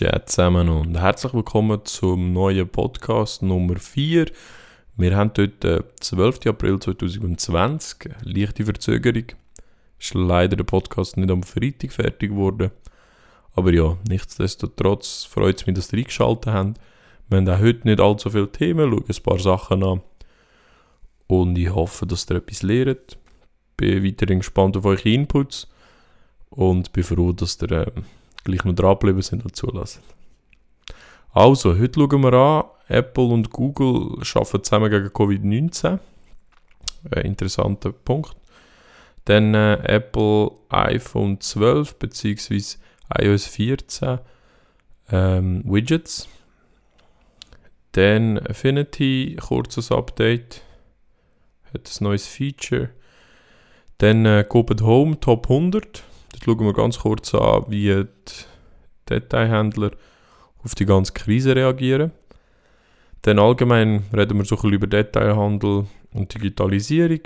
Zusammen und herzlich willkommen zum neuen Podcast Nummer 4. Wir haben heute den 12. April 2020, leichte Verzögerung. Ist leider der Podcast nicht am Freitag fertig geworden. Aber ja, nichtsdestotrotz freut es mich, dass ihr eingeschaltet habt. Wir haben auch heute nicht allzu viele Themen, schauen ein paar Sachen an. Und ich hoffe, dass ihr etwas lernt. Bin weiterhin gespannt auf eure Inputs und bin froh, dass ihr äh, gleich noch dranbleiben sind und zulassen. Also, heute schauen wir an, Apple und Google arbeiten zusammen gegen Covid-19. Ein interessanter Punkt. Dann äh, Apple iPhone 12 bzw. iOS 14 ähm, Widgets. Dann Affinity, kurzes Update. Hat ein neues Feature. Dann äh, Home Top 100. Dort schauen wir ganz kurz an, wie die Detailhändler auf die ganze Krise reagieren. Dann allgemein reden wir so ein bisschen über Detailhandel und Digitalisierung.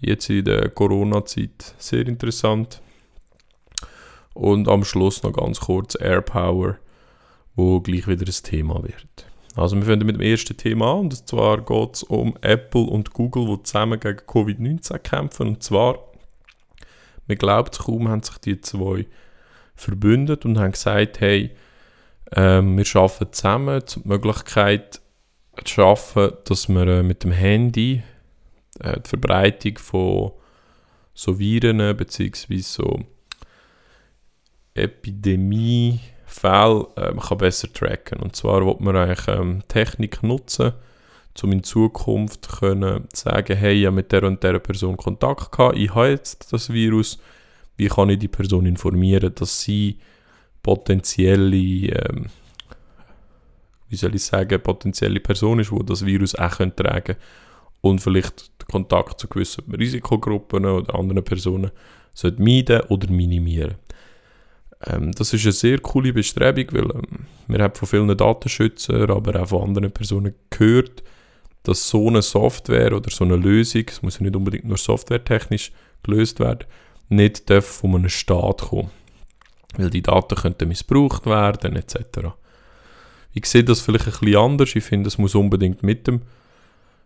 Jetzt in der Corona-Zeit sehr interessant. Und am Schluss noch ganz kurz AirPower, wo gleich wieder ein Thema wird. Also wir fangen mit dem ersten Thema an, und zwar geht es um Apple und Google, die zusammen gegen Covid-19 kämpfen. Und zwar man glaubt es kaum, haben sich die zwei verbündet und haben gesagt, hey, ähm, wir arbeiten zusammen, um die Möglichkeit zu schaffen, dass wir äh, mit dem Handy äh, die Verbreitung von so Viren bzw. so Epidemiefällen ähm, kann besser tracken. Und zwar will man eigentlich ähm, Technik nutzen, um in Zukunft können sagen, hey, ich habe mit der und der Person Kontakt gehabt, ich habe jetzt das Virus, wie kann ich die Person informieren, dass sie potenzielle, ähm, wie soll ich sagen, potenzielle Person ist, die das Virus auch tragen könnte und vielleicht Kontakt zu gewissen Risikogruppen oder anderen Personen sollte meiden oder minimieren. Ähm, das ist eine sehr coole Bestrebung, weil ähm, wir haben von vielen Datenschützern, aber auch von anderen Personen gehört, dass so eine Software oder so eine Lösung, es muss ja nicht unbedingt nur softwaretechnisch gelöst werden, nicht von einem Staat kommen. Weil die Daten könnten missbraucht werden etc. Ich sehe das vielleicht ein bisschen anders. Ich finde, es muss unbedingt mit dem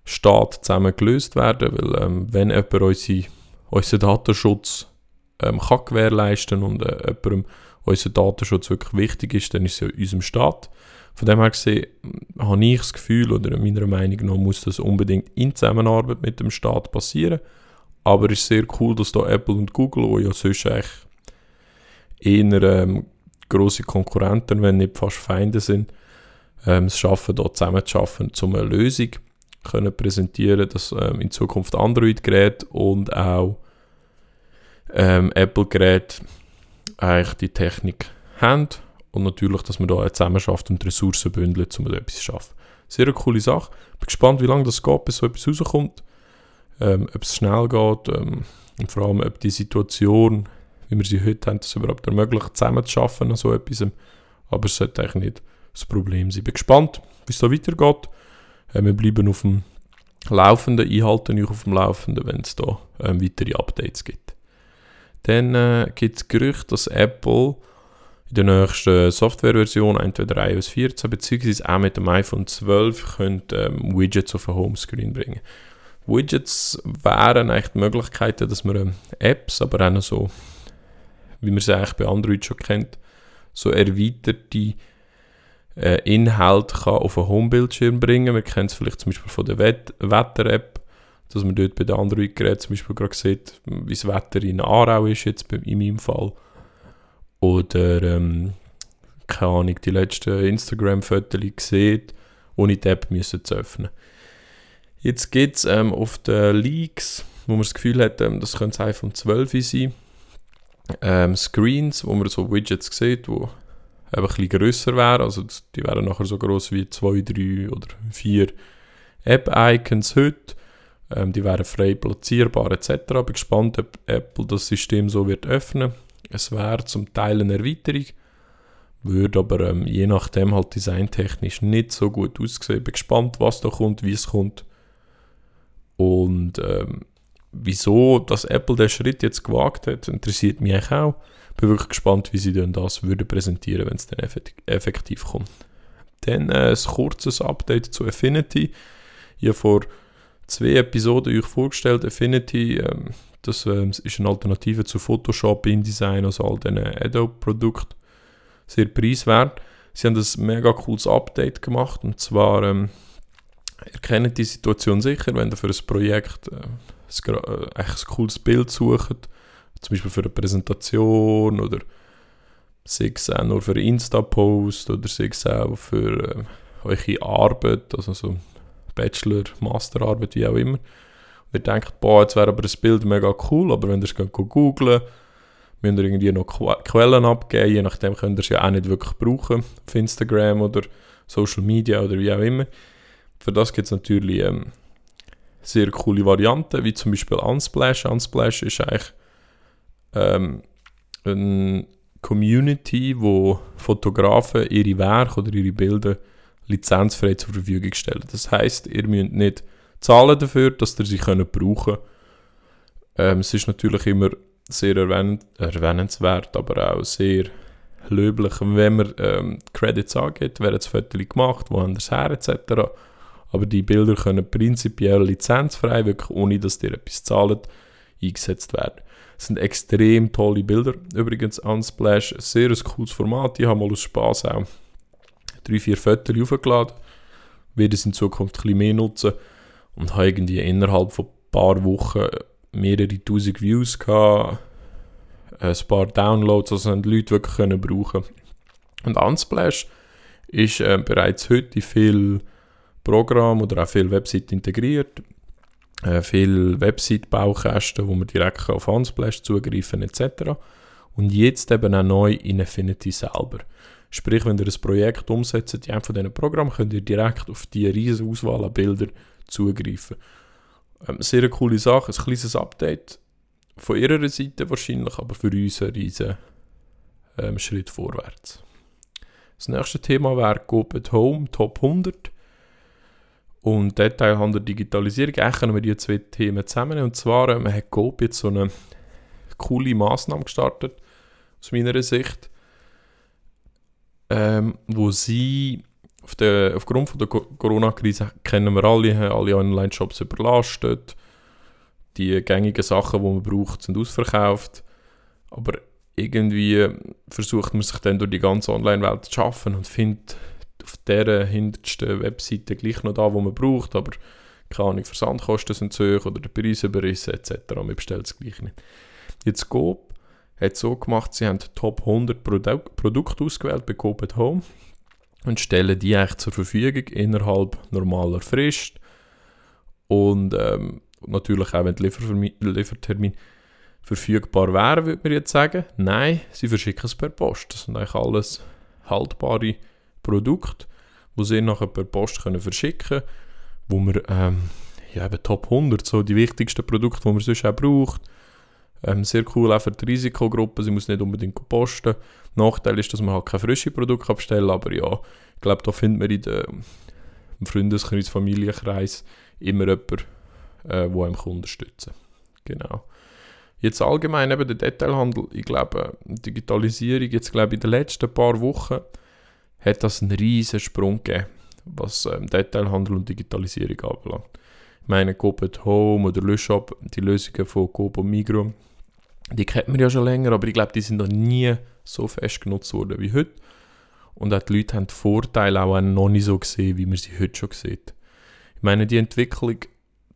Staat zusammen gelöst werden, weil ähm, wenn jemand unsere, unseren Datenschutz ähm, kann gewährleisten und äh, jemandem unser Datenschutz wirklich wichtig ist, dann ist es ja unserem Staat. Von dem her gesehen habe ich das Gefühl, oder meiner Meinung nach muss das unbedingt in Zusammenarbeit mit dem Staat passieren. Aber es ist sehr cool, dass da Apple und Google, die ja sonst eigentlich eher ähm, grosse Konkurrenten, wenn nicht fast Feinde sind, ähm, es schaffen, da zusammen zu um eine Lösung können präsentieren, dass ähm, in Zukunft Android-Geräte und auch ähm, Apple-Geräte eigentlich die Technik haben und natürlich, dass man da zusammen schafft und Ressourcen bündelt, um etwas zu schaffen. Sehr eine coole Sache. Bin gespannt, wie lange das geht, bis so etwas rauskommt. Ähm, ob es schnell geht ähm, und vor allem, ob die Situation, wie wir sie heute haben, das überhaupt ermöglicht, zusammen zu arbeiten an so etwas. Aber es sollte eigentlich nicht das Problem sein. Bin gespannt, wie es da weitergeht. Äh, wir bleiben auf dem Laufenden, einhalten euch auf dem Laufenden, wenn es da ähm, weitere Updates gibt. Dann äh, gibt es Gerüchte, dass Apple in der nächsten Softwareversion, entweder iOS 14 bzw. auch mit dem iPhone 12, könnt, ähm, Widgets auf den Homescreen bringen. Widgets wären eigentlich die Möglichkeiten, dass man ähm, Apps, aber auch so, wie man sie eigentlich bei Android schon kennt, so erweiterte äh, Inhalte kann auf einen Homebildschirm bringen. Wir kennen es vielleicht zum Beispiel von der Wetter-App, dass man dort bei den Android-Geräten zum Beispiel gerade sieht, wie das Wetter in Aarau ist, jetzt in meinem Fall. Oder, ähm, keine Ahnung, die letzten Instagram-Fotos gesehen, ohne die App müssen zu öffnen. Jetzt gibt es ähm, auf den Leaks, wo man das Gefühl hat, ähm, das könnte das iPhone 12 sein, ähm, Screens, wo man so Widgets sieht, die ein bisschen grösser wären. Also die wären nachher so groß wie zwei, drei oder vier App-Icons heute. Ähm, die wären frei platzierbar etc. Ich bin gespannt, ob Apple das System so wird öffnen. Es wäre zum Teil eine Erweiterung, würde aber ähm, je nachdem halt designtechnisch nicht so gut aussehen. Ich bin gespannt, was da kommt, wie es kommt. Und ähm, wieso dass Apple den Schritt jetzt gewagt hat, interessiert mich auch. Bin wirklich gespannt, wie sie denn das würde präsentieren, wenn es dann effektiv kommt. Dann äh, ein kurzes Update zu Affinity. Ich habe vor zwei Episoden euch vorgestellt, Affinity, ähm, das ähm, ist eine Alternative zu Photoshop, InDesign, also all diesen Adobe-Produkten. Sehr preiswert. Sie haben ein mega cooles Update gemacht und zwar, ähm, ihr kennt die Situation sicher, wenn ihr für ein Projekt äh, ein, äh, ein cooles Bild sucht, zum Beispiel für eine Präsentation oder sei es auch nur für Insta-Post oder sei es auch für äh, eure Arbeit, also so Bachelor, Masterarbeit, wie auch immer. Ihr denkt, boah, jetzt wäre aber das Bild mega cool, aber wenn ihr es googlen müsst ihr irgendwie noch Quellen abgeben, je nachdem könnt ihr es ja auch nicht wirklich brauchen, auf Instagram oder Social Media oder wie auch immer. Für das gibt es natürlich ähm, sehr coole Varianten, wie zum Beispiel Unsplash. Unsplash ist eigentlich ähm, eine Community, wo Fotografen ihre Werke oder ihre Bilder lizenzfrei zur Verfügung stellen. Das heißt, ihr müsst nicht zahlen dafür, dass ihr sie können brauchen ähm, Es ist natürlich immer sehr erwähnt, erwähnenswert, aber auch sehr löblich, wenn man ähm, Credits angeht, wer das Foto gemacht, wo das her, etc. Aber die Bilder können prinzipiell lizenzfrei, wirklich ohne dass ihr etwas zahlt, eingesetzt werden. Es sind extrem tolle Bilder. Übrigens, Unsplash, sehr ein cooles Format. Ich habe mal aus Spaß auch drei, vier Fotos aufgeladen. Werde es in Zukunft ein bisschen mehr nutzen. Und habe irgendwie innerhalb von ein paar Wochen mehrere tausend Views gehabt. Ein paar Downloads, also die Leute wirklich können brauchen Und Unsplash ist äh, bereits heute in viele Programme oder auch viele Websites integriert. Äh, viele Website-Baukästen, wo man direkt auf Unsplash zugreifen etc. Und jetzt eben auch neu in Affinity selber. Sprich, wenn ihr ein Projekt umsetzt in einem von diesen Programmen, könnt ihr direkt auf die riesige Auswahl an Bildern zugreifen. Ähm, sehr eine coole Sache, ein kleines Update von ihrer Seite wahrscheinlich, aber für uns ein riesen ähm, Schritt vorwärts. Das nächste Thema wäre Go at Home Top 100 und Detailhandel Digitalisierung. Eigentlich können wir die zwei Themen zusammen. Und zwar ähm, hat Coop jetzt so eine coole Massnahme gestartet, aus meiner Sicht ähm, wo sie auf der, aufgrund von der Corona-Krise kennen wir alle, alle Online-Shops überlastet. Die gängigen Sachen, die man braucht, sind ausverkauft. Aber irgendwie versucht man sich dann durch die ganze Online-Welt zu schaffen und findet auf der hintersten Webseite gleich noch da, wo man braucht, aber keine Ahnung, Versandkosten sind zu hoch oder der Preis überrissen etc. Man bestellt es gleich nicht. Jetzt Coop hat so gemacht, sie haben Top 100 Produ Produkte ausgewählt bei Coop at Home und stellen die eigentlich zur Verfügung innerhalb normaler Frist und ähm, natürlich auch, wenn die Liefertermin, Liefertermin verfügbar wären, würde man jetzt sagen. Nein, sie verschicken es per Post. Das sind eigentlich alles haltbare Produkte, die sie nachher per Post können verschicken können, wo man ähm, ja, eben Top 100, so die wichtigsten Produkte, die man sonst auch braucht, ähm, sehr cool auch für die Risikogruppe, sie muss nicht unbedingt posten. Nachteil ist, dass man halt keine frischen Produkte abstellen aber ja, ich glaube, da findet man in der, im Freundeskreis, Familienkreis immer jemanden, äh, der einem unterstützen. Genau. Jetzt allgemein eben der Detailhandel, ich glaube, Digitalisierung, jetzt glaube ich, in den letzten paar Wochen hat das einen riesen Sprung gegeben, was ähm, Detailhandel und Digitalisierung anbelangt. Ich meine, Coop at Home oder Shop, die Lösungen von Coop und Migros, die kennt man ja schon länger, aber ich glaube, die sind noch nie so fest genutzt worden wie heute. Und auch die Leute haben die Vorteile auch noch nicht so gesehen, wie man sie heute schon sieht. Ich meine, die Entwicklung,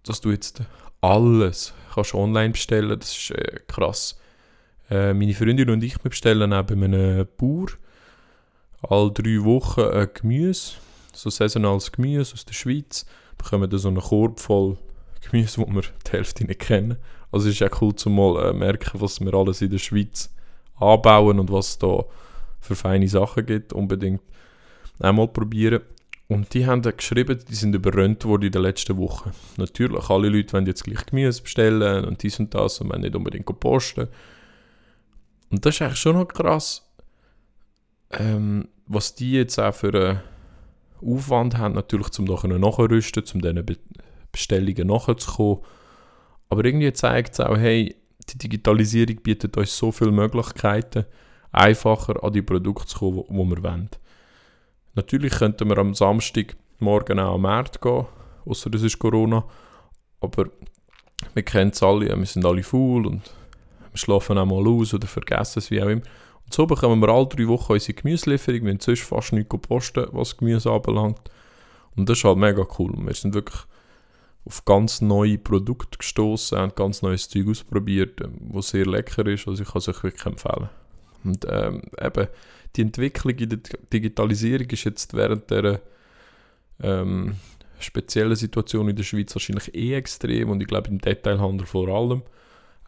dass du jetzt alles kannst online bestellen, das ist äh, krass. Äh, meine Freundin und ich bestellen auch bei einem Bauer alle drei Wochen äh, Gemüse, so saisonales Gemüse aus der Schweiz, bekommen dann so einen Korb voll Gemüse, wo wir die Hälfte nicht kennen. Also es ist auch cool zu mal äh, merken, was wir alles in der Schweiz anbauen und was es da für feine Sachen gibt. Unbedingt einmal probieren. Und die haben geschrieben, die sind überrannt worden in den letzten Wochen. Natürlich, alle Leute wollen jetzt gleich Gemüse bestellen und dies und das und wollen nicht unbedingt posten. Und das ist eigentlich schon noch krass, ähm, was die jetzt auch für einen Aufwand haben, natürlich, um nachher nachrüsten, um diesen Bestellungen nachzukommen Aber irgendwie zeigt es auch, hey, die Digitalisierung bietet uns so viele Möglichkeiten, einfacher an die Produkte zu kommen, die wir wollen. Natürlich könnten wir am Samstagmorgen auch am Markt gehen, außer es ist Corona. Aber wir kennen es alle, wir sind alle faul und wir schlafen auch mal aus oder vergessen es, wie auch immer. Und so bekommen wir alle drei Wochen unsere Gemüselieferung. Wir haben sonst fast nichts posten, was Gemüse anbelangt. Und das ist halt mega cool. Wir sind wirklich auf ganz neue Produkte gestoßen, haben ganz neues Zeug ausprobiert, was sehr lecker ist. Also ich kann es euch wirklich empfehlen. Und ähm, eben, die Entwicklung in der Digitalisierung ist jetzt während der ähm, speziellen Situation in der Schweiz wahrscheinlich eh extrem und ich glaube im Detailhandel vor allem.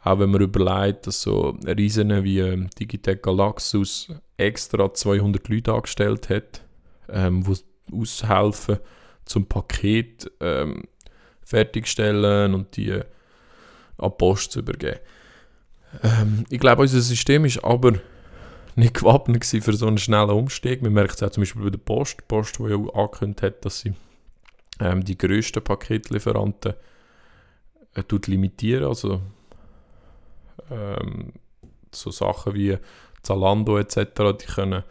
Auch wenn man überlegt, dass so Riesen wie ähm, Digitec Galaxus extra 200 Leute angestellt hat, ähm, die aushelfen zum Paket ähm, fertigstellen und die an Post zu übergeben. Ähm, ich glaube, unser System ist aber nicht gewappnet für so einen schnellen Umstieg. Man merkt es auch zum Beispiel bei der Post. Die Post, die ja angekündigt hat, dass sie ähm, die grössten Paketlieferanten äh, limitieren. Also ähm, so Sachen wie Zalando etc., die können,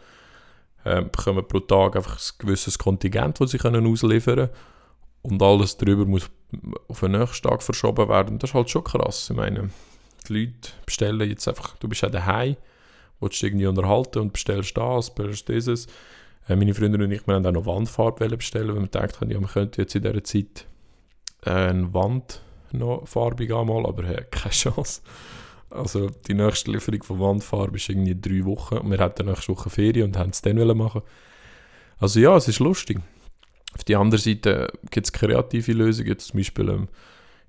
äh, bekommen pro Tag einfach ein gewisses Kontingent, das sie ausliefern können. Und alles darüber muss auf den nächsten Tag verschoben werden. Das ist halt schon krass. Ich meine, die Leute bestellen jetzt einfach, du bist ja daheim, willst dich irgendwie unterhalten und bestellst das, bestellst dieses. Äh, meine Freunde und ich, wir haben auch noch Wandfarbe bestellen, weil wir gedacht haben, ja, wir könnten jetzt in dieser Zeit äh, eine Wand noch farbig anmalen, aber äh, keine Chance. Also die nächste Lieferung von Wandfarbe ist irgendwie drei Wochen wir hatten nächste Woche Ferien und haben es dann machen Also ja, es ist lustig. Auf der anderen Seite gibt es kreative Lösungen. Zum Beispiel ähm,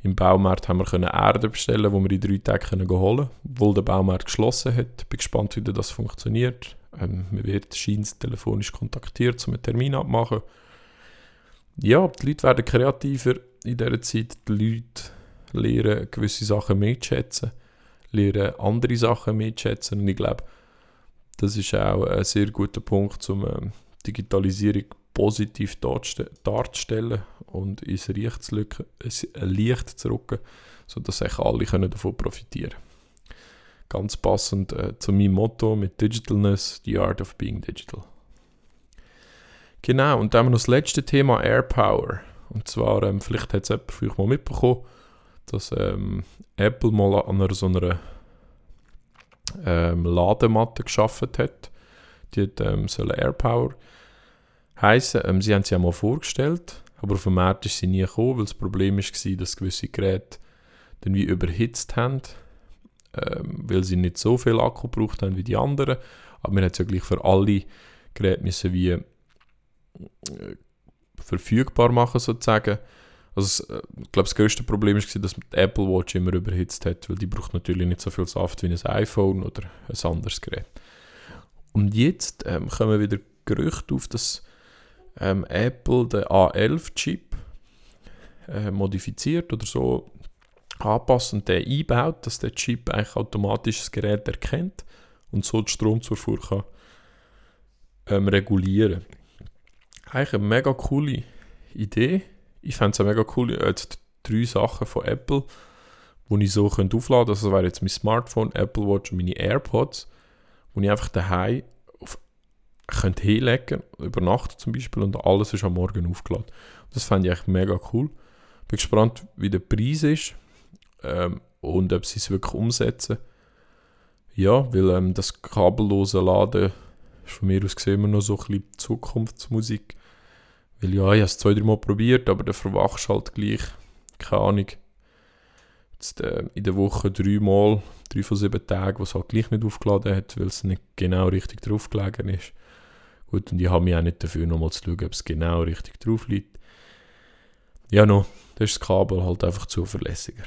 im Baumarkt haben wir können Erde bestellen, wo wir in drei Tagen können holen obwohl der Baumarkt geschlossen hat. Bin gespannt, wie das funktioniert. Ähm, man wird scheint telefonisch kontaktiert, um einen Termin abmachen. Ja, die Leute werden kreativer in dieser Zeit. Die Leute lernen gewisse Sachen mehr zu schätzen, lernen andere Sachen mehr zu schätzen. Und ich glaube, das ist auch ein sehr guter Punkt, um ähm, Digitalisierung positiv darzustellen und ins Licht zu, rücken, Licht zu rücken, sodass alle davon profitieren können. Ganz passend äh, zu meinem Motto mit Digitalness, the art of being digital. Genau, und dann haben wir noch das letzte Thema Air Power. Und zwar, ähm, vielleicht hat es jemand von euch mal mitbekommen, dass ähm, Apple mal an einer so einer ähm, Ladematte geschaffen hat. Die hat ähm, soll Air Heißen. Ähm, sie haben sie ja mal vorgestellt, aber auf dem Markt ist sie nie gekommen, weil das Problem war, dass gewisse Geräte dann wie überhitzt haben ähm, weil sie nicht so viel Akku gebraucht haben wie die anderen. Aber man hat es ja gleich für alle Geräte müssen wie äh, verfügbar machen sozusagen. Also äh, ich glaube, das größte Problem war, dass die Apple Watch immer überhitzt hat, weil die braucht natürlich nicht so viel Saft wie ein iPhone oder ein anderes Gerät. Und jetzt ähm, kommen wieder Gerüchte auf, dass ähm, Apple den A11-Chip äh, modifiziert oder so anpassen und den einbaut, dass der Chip eigentlich automatisch das Gerät erkennt und so die Stromzufuhr kann ähm, regulieren. Eigentlich eine mega coole Idee. Ich fände es mega cool, jetzt drei Sachen von Apple, die ich so aufladen könnte. Also das wäre jetzt mein Smartphone, Apple Watch und meine AirPods, wo ich einfach daheim könnte hinlegen, über Nacht zum Beispiel, und alles ist am Morgen aufgeladen. Das fände ich echt mega cool. Bin gespannt, wie der Preis ist ähm, und ob sie es wirklich umsetzen. Ja, weil ähm, das kabellose Laden ist von mir aus gesehen immer noch so ein bisschen Zukunftsmusik. Weil ja, ich habe es zwei, drei Mal probiert, aber dann verwachst halt gleich, keine Ahnung, jetzt, äh, in der Woche drei Mal, drei von sieben Tagen, was halt gleich nicht aufgeladen hat, weil es nicht genau richtig drauf gelegen ist. Gut, und ich habe mich auch nicht dafür, nochmal zu schauen, ob es genau richtig drauf liegt. Ja, no, da ist das Kabel halt einfach zuverlässiger.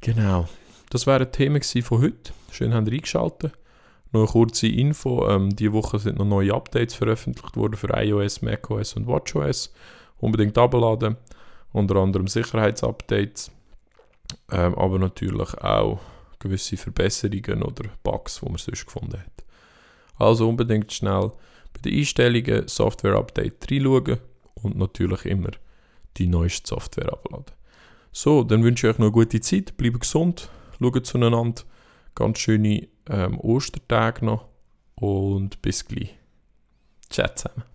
Genau. Das wären Themen von heute. Schön haben ihr eingeschaltet. Noch eine kurze Info. Ähm, diese Woche sind noch neue Updates veröffentlicht worden für iOS, macOS und WatchOS. Unbedingt abladen. Unter anderem Sicherheitsupdates. Ähm, aber natürlich auch gewisse Verbesserungen oder Bugs, die man sonst gefunden hat. Also unbedingt schnell bei den Einstellungen Software Update reinschauen und natürlich immer die neueste Software abladen. So, dann wünsche ich euch noch eine gute Zeit, bleibt gesund, schaut zueinander, ganz schöne ähm, Ostertage noch und bis gleich. Ciao zusammen.